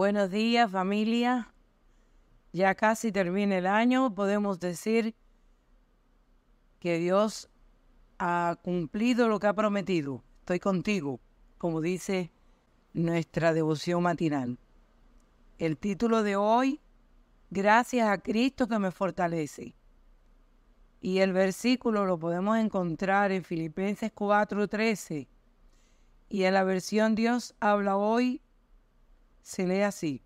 Buenos días familia. Ya casi termina el año. Podemos decir que Dios ha cumplido lo que ha prometido. Estoy contigo, como dice nuestra devoción matinal. El título de hoy, Gracias a Cristo que me fortalece. Y el versículo lo podemos encontrar en Filipenses 4:13. Y en la versión Dios habla hoy, se lee así.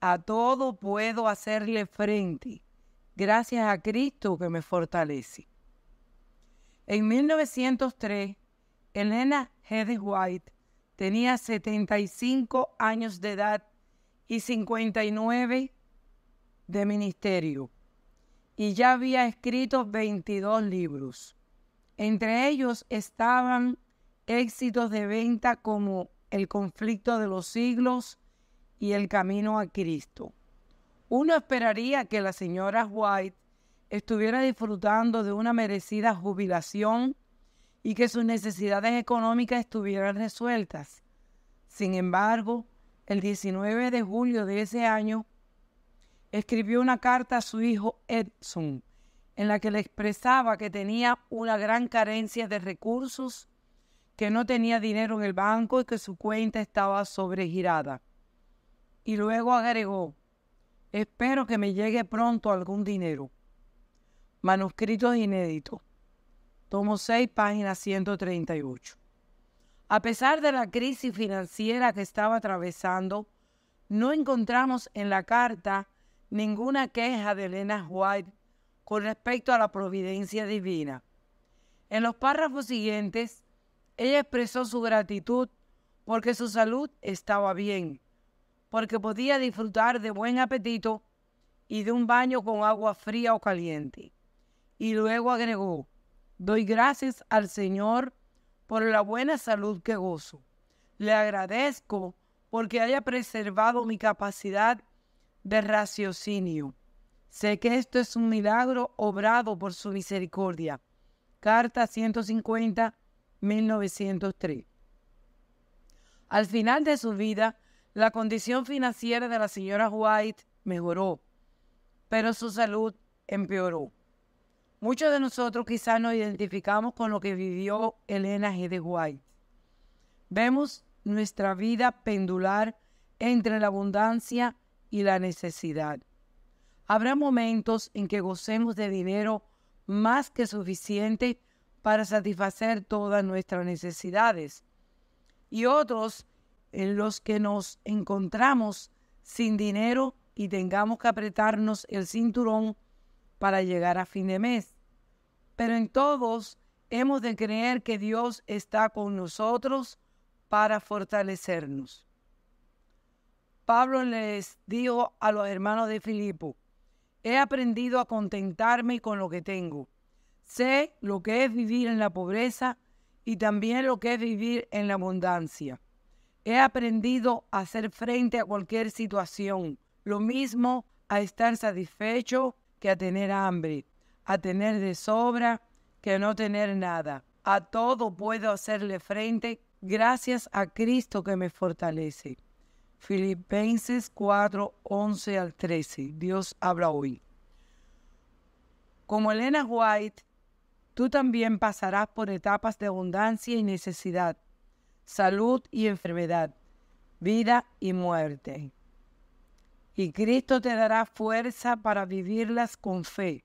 A todo puedo hacerle frente, gracias a Cristo que me fortalece. En 1903, Elena G. White tenía 75 años de edad y 59 de ministerio y ya había escrito 22 libros. Entre ellos estaban éxitos de venta como El conflicto de los siglos y El camino a Cristo. Uno esperaría que la señora White estuviera disfrutando de una merecida jubilación y que sus necesidades económicas estuvieran resueltas. Sin embargo, el 19 de julio de ese año, escribió una carta a su hijo Edson, en la que le expresaba que tenía una gran carencia de recursos, que no tenía dinero en el banco y que su cuenta estaba sobregirada. Y luego agregó, espero que me llegue pronto algún dinero. Manuscritos inéditos. Tomo 6, página 138. A pesar de la crisis financiera que estaba atravesando, no encontramos en la carta ninguna queja de Elena White con respecto a la providencia divina. En los párrafos siguientes, ella expresó su gratitud porque su salud estaba bien, porque podía disfrutar de buen apetito y de un baño con agua fría o caliente. Y luego agregó, doy gracias al Señor por la buena salud que gozo. Le agradezco porque haya preservado mi capacidad de raciocinio. Sé que esto es un milagro obrado por su misericordia. Carta 150, 1903. Al final de su vida, la condición financiera de la señora White mejoró, pero su salud empeoró. Muchos de nosotros quizás nos identificamos con lo que vivió Elena G. de White. Vemos nuestra vida pendular entre la abundancia y la necesidad. Habrá momentos en que gocemos de dinero más que suficiente para satisfacer todas nuestras necesidades y otros en los que nos encontramos sin dinero y tengamos que apretarnos el cinturón para llegar a fin de mes. Pero en todos hemos de creer que Dios está con nosotros para fortalecernos. Pablo les dijo a los hermanos de Filipo, he aprendido a contentarme con lo que tengo. Sé lo que es vivir en la pobreza y también lo que es vivir en la abundancia. He aprendido a hacer frente a cualquier situación, lo mismo a estar satisfecho que a tener hambre, a tener de sobra que a no tener nada. A todo puedo hacerle frente gracias a Cristo que me fortalece. Filipenses 4, 11 al 13. Dios habla hoy. Como Elena White, tú también pasarás por etapas de abundancia y necesidad, salud y enfermedad, vida y muerte. Y Cristo te dará fuerza para vivirlas con fe.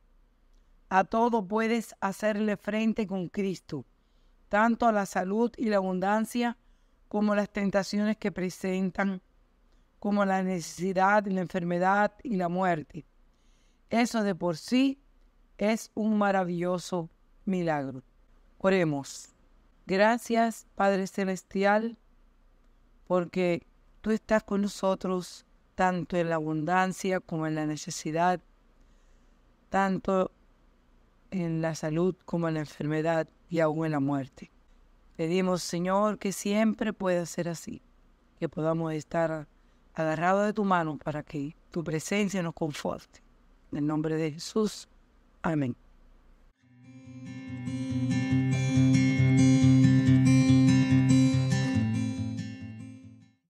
A todo puedes hacerle frente con Cristo, tanto a la salud y la abundancia como las tentaciones que presentan como la necesidad, la enfermedad y la muerte. Eso de por sí es un maravilloso milagro. Oremos. Gracias, Padre Celestial, porque tú estás con nosotros tanto en la abundancia como en la necesidad, tanto en la salud como en la enfermedad y aún en la muerte. Pedimos, Señor, que siempre pueda ser así, que podamos estar agarrado de tu mano para que tu presencia nos conforte. En el nombre de Jesús. Amén.